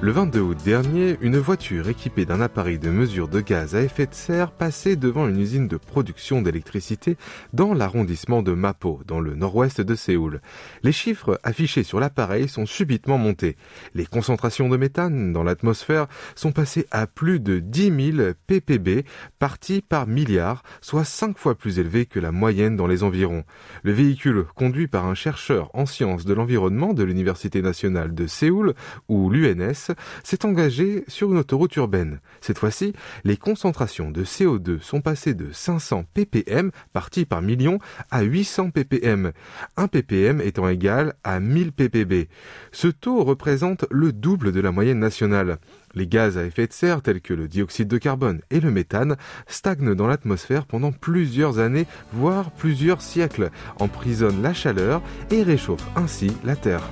Le 22 août dernier, une voiture équipée d'un appareil de mesure de gaz à effet de serre passait devant une usine de production d'électricité dans l'arrondissement de Mapo, dans le nord-ouest de Séoul. Les chiffres affichés sur l'appareil sont subitement montés. Les concentrations de méthane dans l'atmosphère sont passées à plus de 10 000 ppb parties par milliard, soit 5 fois plus élevées que la moyenne dans les environs. Le véhicule, conduit par un chercheur en sciences de l'environnement de l'Université nationale de Séoul, ou l'UNS, s'est engagé sur une autoroute urbaine. Cette fois-ci, les concentrations de CO2 sont passées de 500 ppm parties par million à 800 ppm, 1 ppm étant égal à 1000 ppb. Ce taux représente le double de la moyenne nationale. Les gaz à effet de serre tels que le dioxyde de carbone et le méthane stagnent dans l'atmosphère pendant plusieurs années, voire plusieurs siècles, emprisonnent la chaleur et réchauffent ainsi la Terre.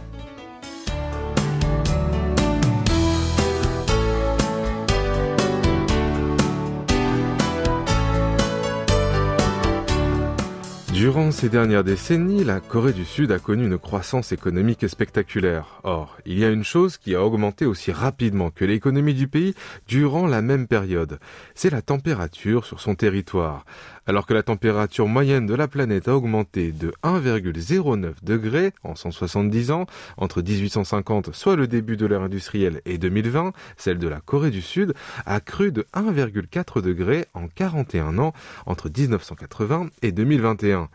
Durant ces dernières décennies, la Corée du Sud a connu une croissance économique spectaculaire. Or, il y a une chose qui a augmenté aussi rapidement que l'économie du pays durant la même période. C'est la température sur son territoire. Alors que la température moyenne de la planète a augmenté de 1,09 degrés en 170 ans, entre 1850, soit le début de l'ère industrielle, et 2020, celle de la Corée du Sud a cru de 1,4 degrés en 41 ans, entre 1980 et 2021.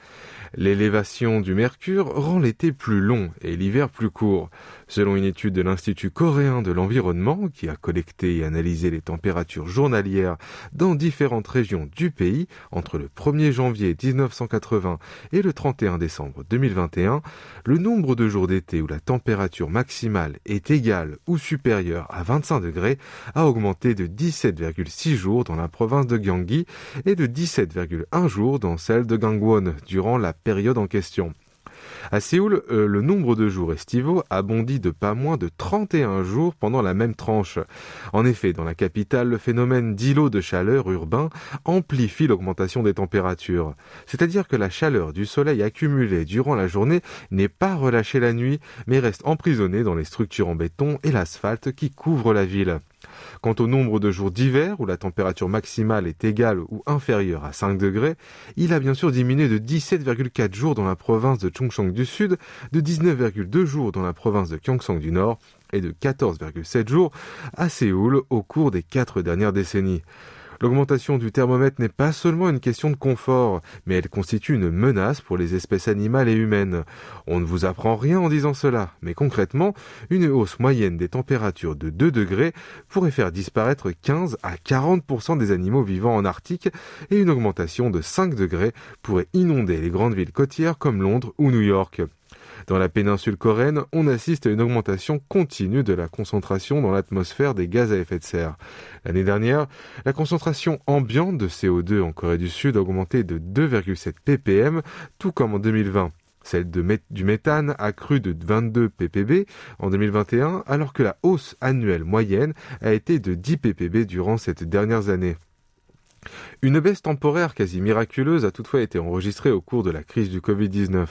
L'élévation du mercure rend l'été plus long et l'hiver plus court. Selon une étude de l'Institut coréen de l'environnement, qui a collecté et analysé les températures journalières dans différentes régions du pays entre le 1er janvier 1980 et le 31 décembre 2021, le nombre de jours d'été où la température maximale est égale ou supérieure à 25 degrés a augmenté de 17,6 jours dans la province de Gyeonggi et de 17,1 jours dans celle de Gangwon durant la période en question. À Séoul, euh, le nombre de jours estivaux a bondi de pas moins de 31 jours pendant la même tranche. En effet, dans la capitale, le phénomène d'îlot de chaleur urbain amplifie l'augmentation des températures. C'est-à-dire que la chaleur du soleil accumulée durant la journée n'est pas relâchée la nuit, mais reste emprisonnée dans les structures en béton et l'asphalte qui couvrent la ville. Quant au nombre de jours d'hiver où la température maximale est égale ou inférieure à 5 degrés, il a bien sûr diminué de 17,4 jours dans la province de Chungcheong du Sud, de 19,2 jours dans la province de Gyeongsang du Nord et de 14,7 jours à Séoul au cours des quatre dernières décennies. L'augmentation du thermomètre n'est pas seulement une question de confort, mais elle constitue une menace pour les espèces animales et humaines. On ne vous apprend rien en disant cela, mais concrètement, une hausse moyenne des températures de 2 degrés pourrait faire disparaître 15 à 40% des animaux vivant en Arctique et une augmentation de 5 degrés pourrait inonder les grandes villes côtières comme Londres ou New York. Dans la péninsule coréenne, on assiste à une augmentation continue de la concentration dans l'atmosphère des gaz à effet de serre. L'année dernière, la concentration ambiante de CO2 en Corée du Sud a augmenté de 2,7 ppm, tout comme en 2020. Celle du méthane a cru de 22 ppb en 2021, alors que la hausse annuelle moyenne a été de 10 ppb durant cette dernière année. Une baisse temporaire quasi miraculeuse a toutefois été enregistrée au cours de la crise du Covid-19.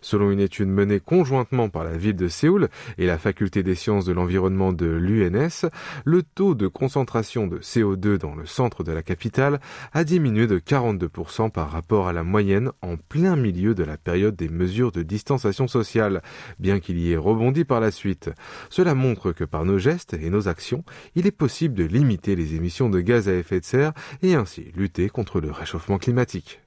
Selon une étude menée conjointement par la ville de Séoul et la faculté des sciences de l'environnement de l'UNS, le taux de concentration de CO2 dans le centre de la capitale a diminué de 42% par rapport à la moyenne en plein milieu de la période des mesures de distanciation sociale, bien qu'il y ait rebondi par la suite. Cela montre que par nos gestes et nos actions, il est possible de limiter les émissions de gaz à effet de serre et ainsi lutter contre le réchauffement climatique.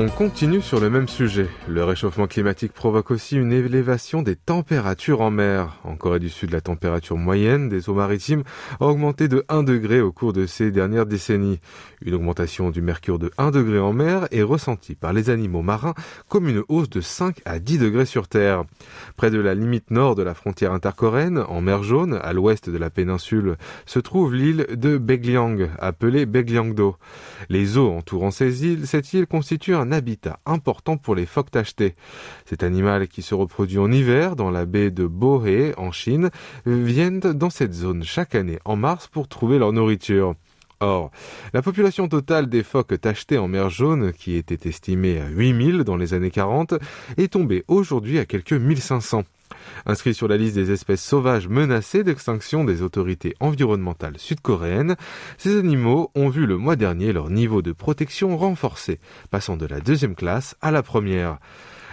On continue sur le même sujet. Le réchauffement climatique provoque aussi une élévation des températures en mer. En Corée du Sud, la température moyenne des eaux maritimes a augmenté de 1 degré au cours de ces dernières décennies. Une augmentation du mercure de 1 degré en mer est ressentie par les animaux marins comme une hausse de 5 à 10 degrés sur Terre. Près de la limite nord de la frontière intercoréenne, en mer Jaune, à l'ouest de la péninsule, se trouve l'île de Begliang, appelée Begliangdo. Les eaux entourant ces îles, cette île constitue un habitat important pour les phoques tachetés. Cet animal qui se reproduit en hiver dans la baie de Bohé en Chine viennent dans cette zone chaque année en mars pour trouver leur nourriture. Or, la population totale des phoques tachetés en mer jaune, qui était estimée à 8000 dans les années 40, est tombée aujourd'hui à quelques 1500. Inscrit sur la liste des espèces sauvages menacées d'extinction des autorités environnementales sud-coréennes, ces animaux ont vu le mois dernier leur niveau de protection renforcé, passant de la deuxième classe à la première.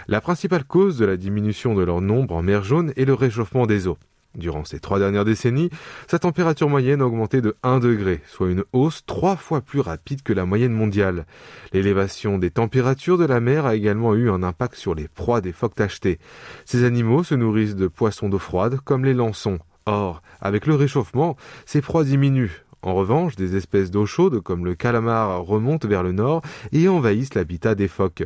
La principale cause de la diminution de leur nombre en mer jaune est le réchauffement des eaux. Durant ces trois dernières décennies, sa température moyenne a augmenté de 1 degré, soit une hausse trois fois plus rapide que la moyenne mondiale. L'élévation des températures de la mer a également eu un impact sur les proies des phoques tachetés. Ces animaux se nourrissent de poissons d'eau froide comme les lançons. Or, avec le réchauffement, ces proies diminuent. En revanche, des espèces d'eau chaude comme le calamar remontent vers le nord et envahissent l'habitat des phoques.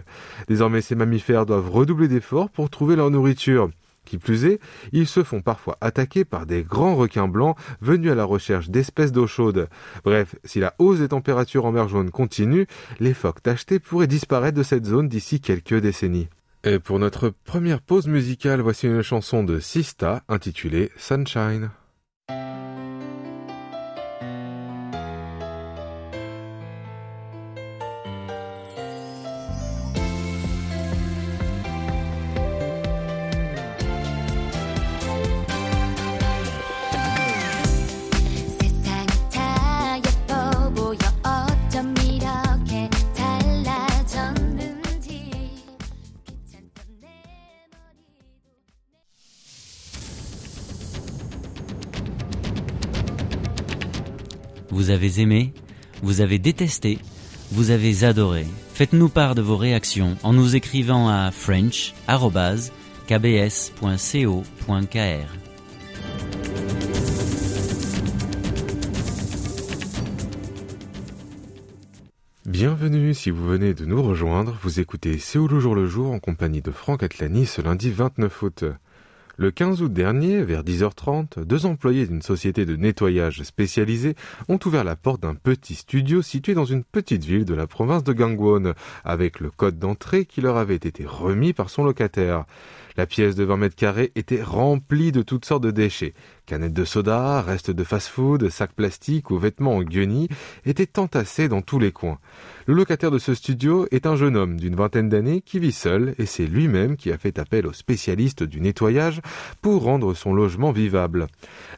Désormais, ces mammifères doivent redoubler d'efforts pour trouver leur nourriture. Qui plus est, ils se font parfois attaquer par des grands requins blancs venus à la recherche d'espèces d'eau chaude. Bref, si la hausse des températures en mer jaune continue, les phoques tachetés pourraient disparaître de cette zone d'ici quelques décennies. Et pour notre première pause musicale, voici une chanson de Sista intitulée Sunshine. Vous avez aimé, vous avez détesté, vous avez adoré. Faites-nous part de vos réactions en nous écrivant à french.kbs.co.kr. Bienvenue si vous venez de nous rejoindre, vous écoutez Séoul au jour le jour en compagnie de Franck Atlani ce lundi 29 août. Le 15 août dernier, vers 10h30, deux employés d'une société de nettoyage spécialisée ont ouvert la porte d'un petit studio situé dans une petite ville de la province de Gangwon, avec le code d'entrée qui leur avait été remis par son locataire. La pièce de 20 mètres carrés était remplie de toutes sortes de déchets. Canettes de soda, restes de fast-food, sacs plastiques ou vêtements en guenilles étaient entassés dans tous les coins. Le locataire de ce studio est un jeune homme d'une vingtaine d'années qui vit seul et c'est lui-même qui a fait appel aux spécialistes du nettoyage pour rendre son logement vivable.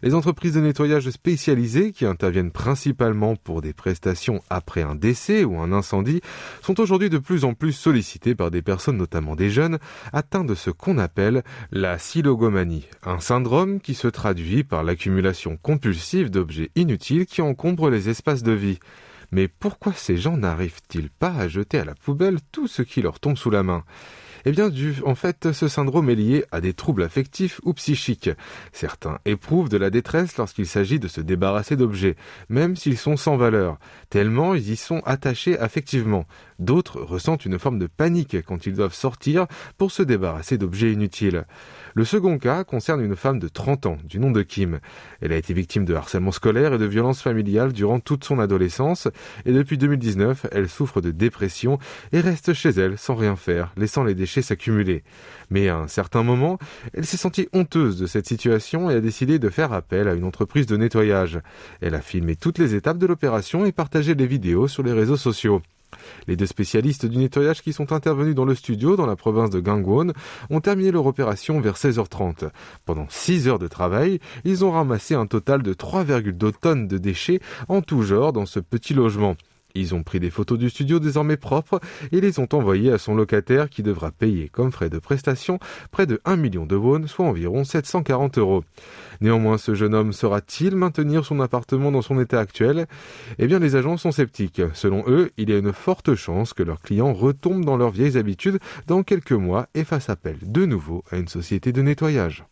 Les entreprises de nettoyage spécialisées qui interviennent principalement pour des prestations après un décès ou un incendie sont aujourd'hui de plus en plus sollicitées par des personnes, notamment des jeunes, atteints de ce qu'on appelle la silogomanie, un syndrome qui se traduit par l'accumulation compulsive d'objets inutiles qui encombrent les espaces de vie. Mais pourquoi ces gens n'arrivent-ils pas à jeter à la poubelle tout ce qui leur tombe sous la main? Eh bien, du, en fait, ce syndrome est lié à des troubles affectifs ou psychiques. Certains éprouvent de la détresse lorsqu'il s'agit de se débarrasser d'objets, même s'ils sont sans valeur, tellement ils y sont attachés affectivement. D'autres ressentent une forme de panique quand ils doivent sortir pour se débarrasser d'objets inutiles. Le second cas concerne une femme de 30 ans, du nom de Kim. Elle a été victime de harcèlement scolaire et de violences familiales durant toute son adolescence, et depuis 2019, elle souffre de dépression et reste chez elle sans rien faire, laissant les déchets s'accumuler. Mais à un certain moment, elle s'est sentie honteuse de cette situation et a décidé de faire appel à une entreprise de nettoyage. Elle a filmé toutes les étapes de l'opération et partagé les vidéos sur les réseaux sociaux. Les deux spécialistes du nettoyage qui sont intervenus dans le studio dans la province de Gangwon ont terminé leur opération vers 16h30. Pendant 6 heures de travail, ils ont ramassé un total de 3,2 tonnes de déchets en tout genre dans ce petit logement. Ils ont pris des photos du studio désormais propre et les ont envoyées à son locataire qui devra payer comme frais de prestation près de 1 million de won, soit environ 740 euros. Néanmoins, ce jeune homme saura-t-il maintenir son appartement dans son état actuel? Eh bien, les agents sont sceptiques. Selon eux, il y a une forte chance que leurs clients retombent dans leurs vieilles habitudes dans quelques mois et fassent appel de nouveau à une société de nettoyage.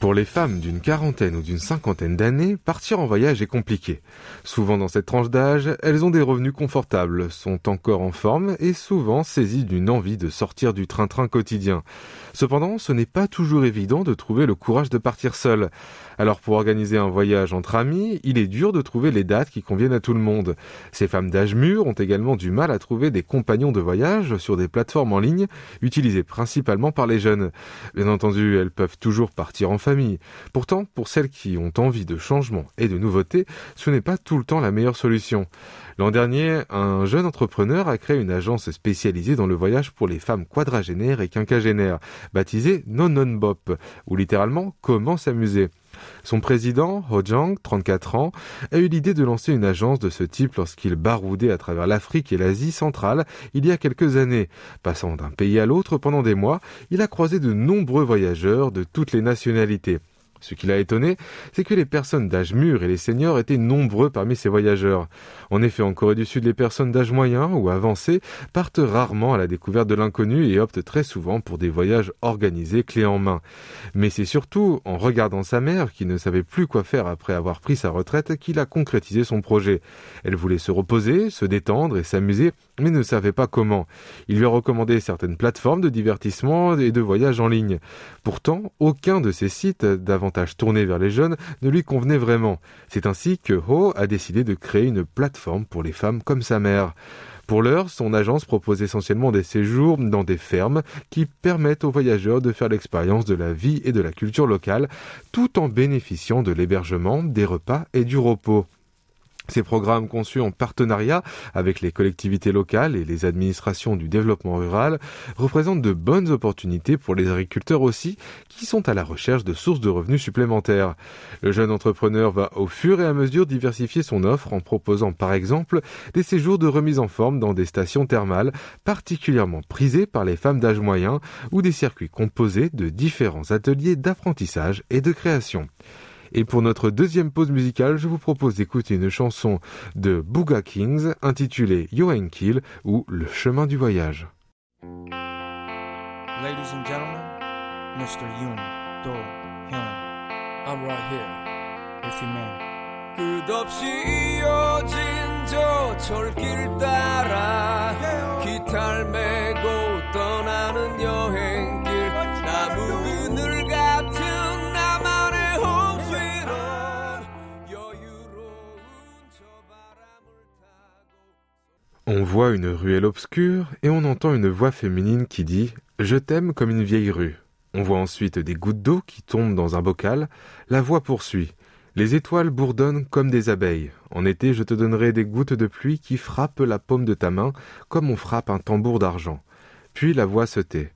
Pour les femmes d'une quarantaine ou d'une cinquantaine d'années, partir en voyage est compliqué. Souvent dans cette tranche d'âge, elles ont des revenus confortables, sont encore en forme et souvent saisies d'une envie de sortir du train-train quotidien. Cependant, ce n'est pas toujours évident de trouver le courage de partir seul. Alors pour organiser un voyage entre amis, il est dur de trouver les dates qui conviennent à tout le monde. Ces femmes d'âge mûr ont également du mal à trouver des compagnons de voyage sur des plateformes en ligne utilisées principalement par les jeunes. Bien entendu, elles peuvent toujours partir en. Pourtant, pour celles qui ont envie de changement et de nouveautés, ce n'est pas tout le temps la meilleure solution. L'an dernier, un jeune entrepreneur a créé une agence spécialisée dans le voyage pour les femmes quadragénaires et quinquagénaires, baptisée Non Non Bop, ou littéralement Comment s'amuser. Son président, Ho Jang, 34 ans, a eu l'idée de lancer une agence de ce type lorsqu'il baroudait à travers l'Afrique et l'Asie centrale il y a quelques années. Passant d'un pays à l'autre pendant des mois, il a croisé de nombreux voyageurs de toutes les nationalités. Ce qui l'a étonné, c'est que les personnes d'âge mûr et les seniors étaient nombreux parmi ces voyageurs. En effet, en Corée du Sud, les personnes d'âge moyen ou avancé partent rarement à la découverte de l'inconnu et optent très souvent pour des voyages organisés clés en main. Mais c'est surtout en regardant sa mère, qui ne savait plus quoi faire après avoir pris sa retraite, qu'il a concrétisé son projet. Elle voulait se reposer, se détendre et s'amuser, mais ne savait pas comment. Il lui a recommandé certaines plateformes de divertissement et de voyage en ligne. Pourtant, aucun de ces sites davantage tournés vers les jeunes ne lui convenait vraiment. C'est ainsi que Ho a décidé de créer une plateforme pour les femmes comme sa mère. Pour l'heure, son agence propose essentiellement des séjours dans des fermes qui permettent aux voyageurs de faire l'expérience de la vie et de la culture locale tout en bénéficiant de l'hébergement, des repas et du repos. Ces programmes conçus en partenariat avec les collectivités locales et les administrations du développement rural représentent de bonnes opportunités pour les agriculteurs aussi, qui sont à la recherche de sources de revenus supplémentaires. Le jeune entrepreneur va au fur et à mesure diversifier son offre en proposant par exemple des séjours de remise en forme dans des stations thermales particulièrement prisées par les femmes d'âge moyen ou des circuits composés de différents ateliers d'apprentissage et de création. Et pour notre deuxième pause musicale, je vous propose d'écouter une chanson de Booga Kings intitulée Yoen Kill ou Le chemin du voyage. Ladies and gentlemen, Mr. Yoon Do Hyun. I'm right here, if you may. 끝없이 이어진 저 철길 따라 기타를 메고 On voit une ruelle obscure et on entend une voix féminine qui dit ⁇ Je t'aime comme une vieille rue ⁇ On voit ensuite des gouttes d'eau qui tombent dans un bocal. La voix poursuit ⁇ Les étoiles bourdonnent comme des abeilles. En été, je te donnerai des gouttes de pluie qui frappent la paume de ta main comme on frappe un tambour d'argent. Puis la voix se tait.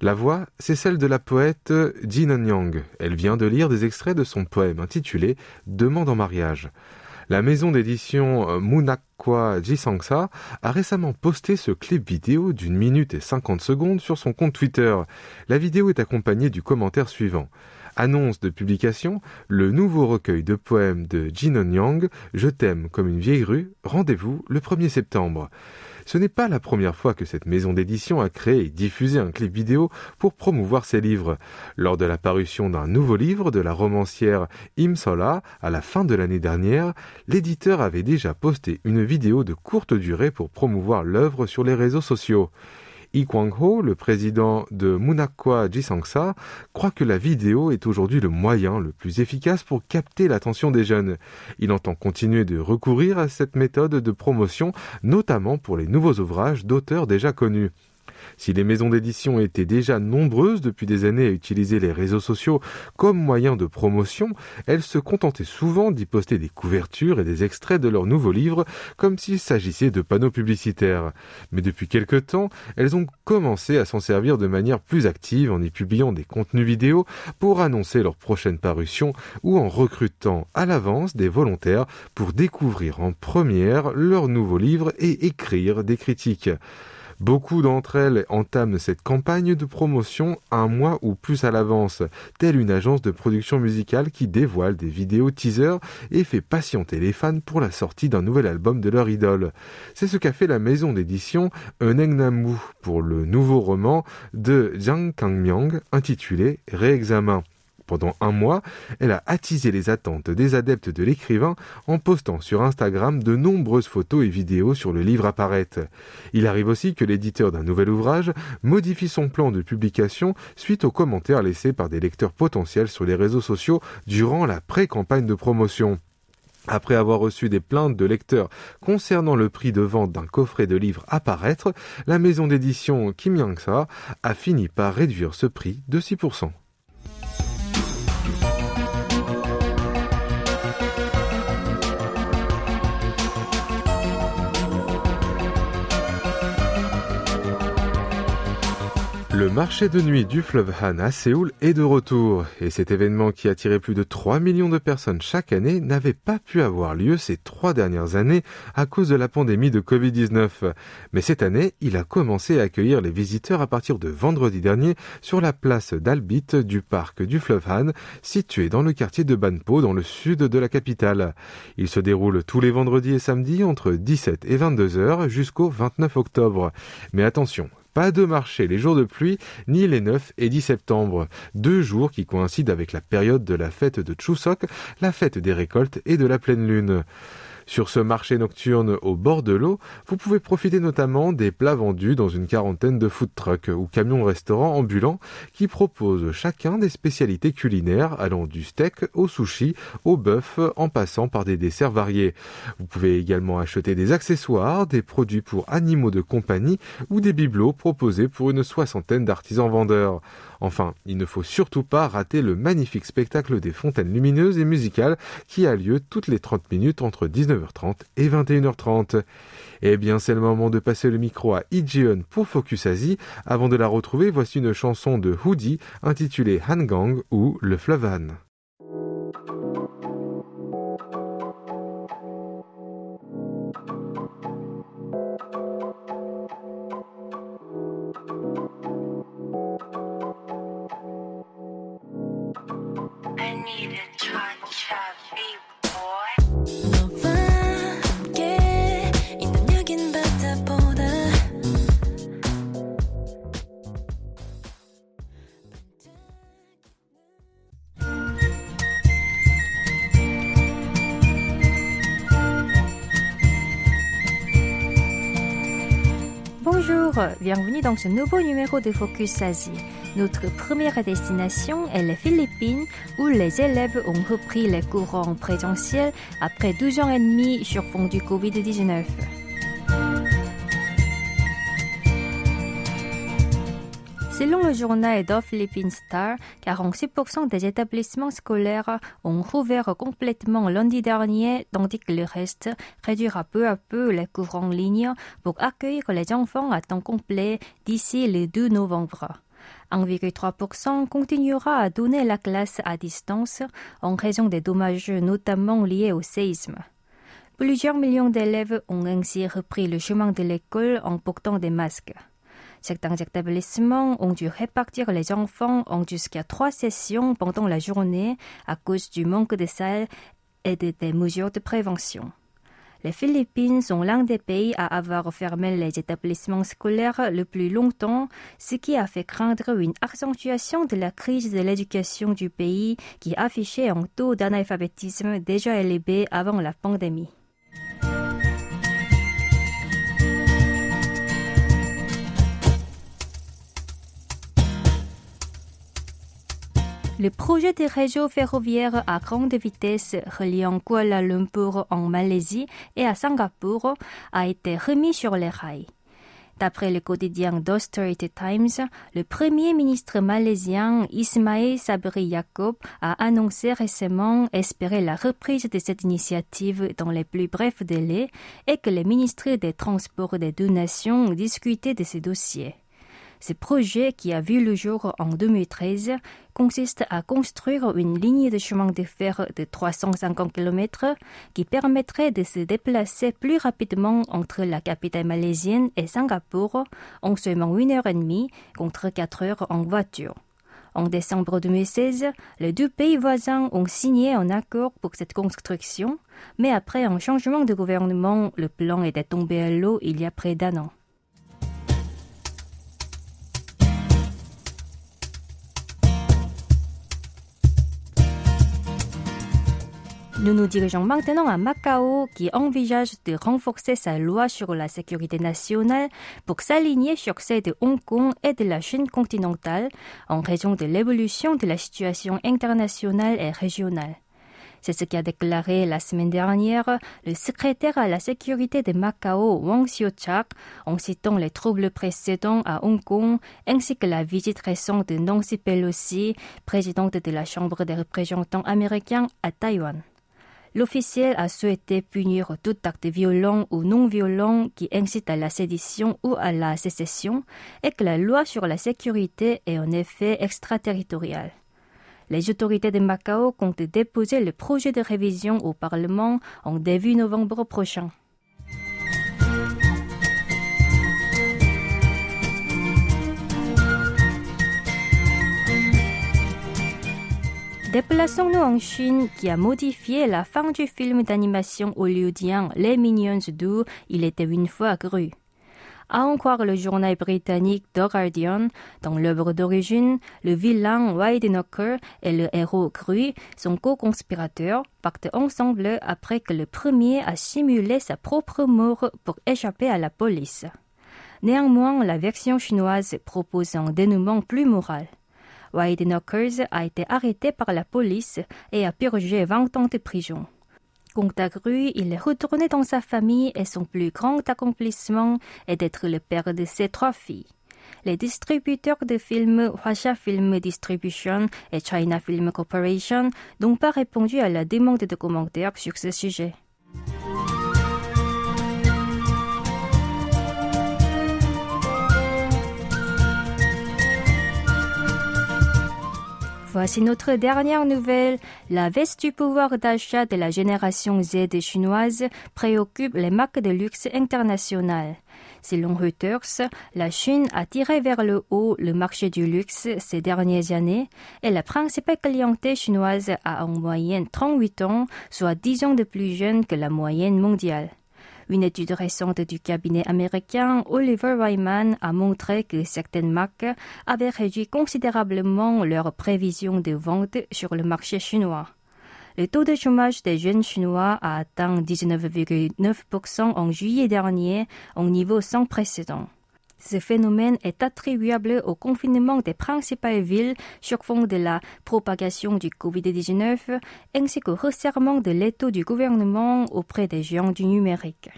La voix, c'est celle de la poète Jin Yang. Elle vient de lire des extraits de son poème intitulé Demande en mariage. La maison d'édition euh, Munakwa Jisangsa a récemment posté ce clip vidéo d'une minute et cinquante secondes sur son compte Twitter. La vidéo est accompagnée du commentaire suivant. Annonce de publication, le nouveau recueil de poèmes de Jinon Yang, Je t'aime comme une vieille rue, rendez-vous le 1er septembre. Ce n'est pas la première fois que cette maison d'édition a créé et diffusé un clip vidéo pour promouvoir ses livres. Lors de la parution d'un nouveau livre de la romancière Im Sola à la fin de l'année dernière, l'éditeur avait déjà posté une vidéo de courte durée pour promouvoir l'œuvre sur les réseaux sociaux. Yi Kwang-ho, le président de Munakwa Jisangsa, croit que la vidéo est aujourd'hui le moyen le plus efficace pour capter l'attention des jeunes. Il entend continuer de recourir à cette méthode de promotion, notamment pour les nouveaux ouvrages d'auteurs déjà connus. Si les maisons d'édition étaient déjà nombreuses depuis des années à utiliser les réseaux sociaux comme moyen de promotion, elles se contentaient souvent d'y poster des couvertures et des extraits de leurs nouveaux livres comme s'il s'agissait de panneaux publicitaires. Mais depuis quelque temps, elles ont commencé à s'en servir de manière plus active en y publiant des contenus vidéo pour annoncer leur prochaine parution ou en recrutant à l'avance des volontaires pour découvrir en première leurs nouveaux livres et écrire des critiques. Beaucoup d'entre elles entament cette campagne de promotion un mois ou plus à l'avance, telle une agence de production musicale qui dévoile des vidéos teasers et fait patienter les fans pour la sortie d'un nouvel album de leur idole. C'est ce qu'a fait la maison d'édition Eunengnamu pour le nouveau roman de Jiang Kangmyang intitulé Réexamen. Pendant un mois, elle a attisé les attentes des adeptes de l'écrivain en postant sur Instagram de nombreuses photos et vidéos sur le livre apparaître. Il arrive aussi que l'éditeur d'un nouvel ouvrage modifie son plan de publication suite aux commentaires laissés par des lecteurs potentiels sur les réseaux sociaux durant la pré-campagne de promotion. Après avoir reçu des plaintes de lecteurs concernant le prix de vente d'un coffret de livres à paraître, la maison d'édition Kim Yang-sa a fini par réduire ce prix de 6%. Le marché de nuit du fleuve Han à Séoul est de retour et cet événement qui attirait plus de 3 millions de personnes chaque année n'avait pas pu avoir lieu ces trois dernières années à cause de la pandémie de Covid-19. Mais cette année, il a commencé à accueillir les visiteurs à partir de vendredi dernier sur la place d'Albit du parc du fleuve Han situé dans le quartier de Banpo dans le sud de la capitale. Il se déroule tous les vendredis et samedis entre 17 et 22 heures jusqu'au 29 octobre. Mais attention, pas de marché les jours de pluie, ni les 9 et 10 septembre, deux jours qui coïncident avec la période de la fête de Chuseok, la fête des récoltes et de la pleine lune. Sur ce marché nocturne au bord de l'eau, vous pouvez profiter notamment des plats vendus dans une quarantaine de food trucks ou camions-restaurants ambulants qui proposent chacun des spécialités culinaires allant du steak au sushi, au bœuf en passant par des desserts variés. Vous pouvez également acheter des accessoires, des produits pour animaux de compagnie ou des bibelots proposés pour une soixantaine d'artisans vendeurs. Enfin, il ne faut surtout pas rater le magnifique spectacle des fontaines lumineuses et musicales qui a lieu toutes les 30 minutes entre 19h30 et 21h30. Eh bien, c'est le moment de passer le micro à Ijeon pour Focus Asie. Avant de la retrouver, voici une chanson de Hoodie intitulée Hangang ou Le Flavan. Bienvenue dans ce nouveau numéro de Focus Asie. Notre première destination est les Philippines où les élèves ont repris les cours en présentiel après 12 ans et demi sur fond du Covid-19. Selon le journal The Philippine Star, 46% des établissements scolaires ont rouvert complètement lundi dernier, tandis que le reste réduira peu à peu les cours en ligne pour accueillir les enfants à temps complet d'ici le 2 novembre. 1,3% continuera à donner la classe à distance en raison des dommages notamment liés au séisme. Plusieurs millions d'élèves ont ainsi repris le chemin de l'école en portant des masques. Certains établissements ont dû répartir les enfants en jusqu'à trois sessions pendant la journée à cause du manque de salles et des mesures de prévention. Les Philippines sont l'un des pays à avoir fermé les établissements scolaires le plus longtemps, ce qui a fait craindre une accentuation de la crise de l'éducation du pays qui affichait un taux d'analphabétisme déjà élevé avant la pandémie. Le projet de réseau ferroviaire à grande vitesse reliant Kuala Lumpur en Malaisie et à Singapour a été remis sur les rails. D'après le quotidien d'Austerity Times, le premier ministre malaisien Ismail Sabri Yaakob a annoncé récemment espérer la reprise de cette initiative dans les plus brefs délais et que les ministres des Transports des deux nations discutaient de ces dossiers. Ce projet, qui a vu le jour en 2013, consiste à construire une ligne de chemin de fer de 350 km qui permettrait de se déplacer plus rapidement entre la capitale malaisienne et Singapour en seulement une heure et demie contre quatre heures en voiture. En décembre 2016, les deux pays voisins ont signé un accord pour cette construction, mais après un changement de gouvernement, le plan était tombé à l'eau il y a près d'un an. Nous nous dirigeons maintenant à Macao qui envisage de renforcer sa loi sur la sécurité nationale pour s'aligner sur celle de Hong Kong et de la Chine continentale en raison de l'évolution de la situation internationale et régionale. C'est ce qu'a déclaré la semaine dernière le secrétaire à la sécurité de Macao, Wang Xiuchak, en citant les troubles précédents à Hong Kong ainsi que la visite récente de Nancy Pelosi, présidente de la Chambre des représentants américains à Taïwan. L'officiel a souhaité punir tout acte violent ou non violent qui incite à la sédition ou à la sécession et que la loi sur la sécurité est en effet extraterritoriale. Les autorités de Macao comptent déposer le projet de révision au Parlement en début novembre prochain. Déplaçons-nous en Chine qui a modifié la fin du film d'animation hollywoodien Les Minions 2, Il était une fois cru. À en croire le journal britannique The Guardian, dans l'œuvre d'origine, le vilain Wade Knocker et le héros cru, son co-conspirateur, partent ensemble après que le premier a simulé sa propre mort pour échapper à la police. Néanmoins, la version chinoise propose un dénouement plus moral. Wade Knockers a été arrêté par la police et a purgé 20 ans de prison. À il est retourné dans sa famille et son plus grand accomplissement est d'être le père de ses trois filles. Les distributeurs de films Huasha Film Distribution et China Film Corporation n'ont pas répondu à la demande de commentaires sur ce sujet. Voici notre dernière nouvelle. La veste du pouvoir d'achat de la génération Z chinoise préoccupe les marques de luxe internationales. Selon Reuters, la Chine a tiré vers le haut le marché du luxe ces dernières années et la principale clientèle chinoise a en moyenne 38 ans, soit 10 ans de plus jeune que la moyenne mondiale. Une étude récente du cabinet américain Oliver Wyman a montré que certaines marques avaient réduit considérablement leurs prévisions de vente sur le marché chinois. Le taux de chômage des jeunes chinois a atteint 19,9% en juillet dernier, un niveau sans précédent. Ce phénomène est attribuable au confinement des principales villes sur fond de la propagation du Covid-19 ainsi qu'au resserrement de l'étau du gouvernement auprès des géants du numérique.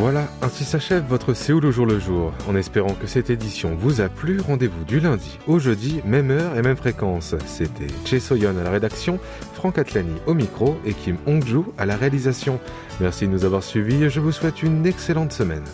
Voilà, ainsi s'achève votre Séoul au jour le jour. En espérant que cette édition vous a plu, rendez-vous du lundi au jeudi, même heure et même fréquence. C'était Che Soyon à la rédaction, Franck Atlani au micro et Kim Hongju à la réalisation. Merci de nous avoir suivis et je vous souhaite une excellente semaine.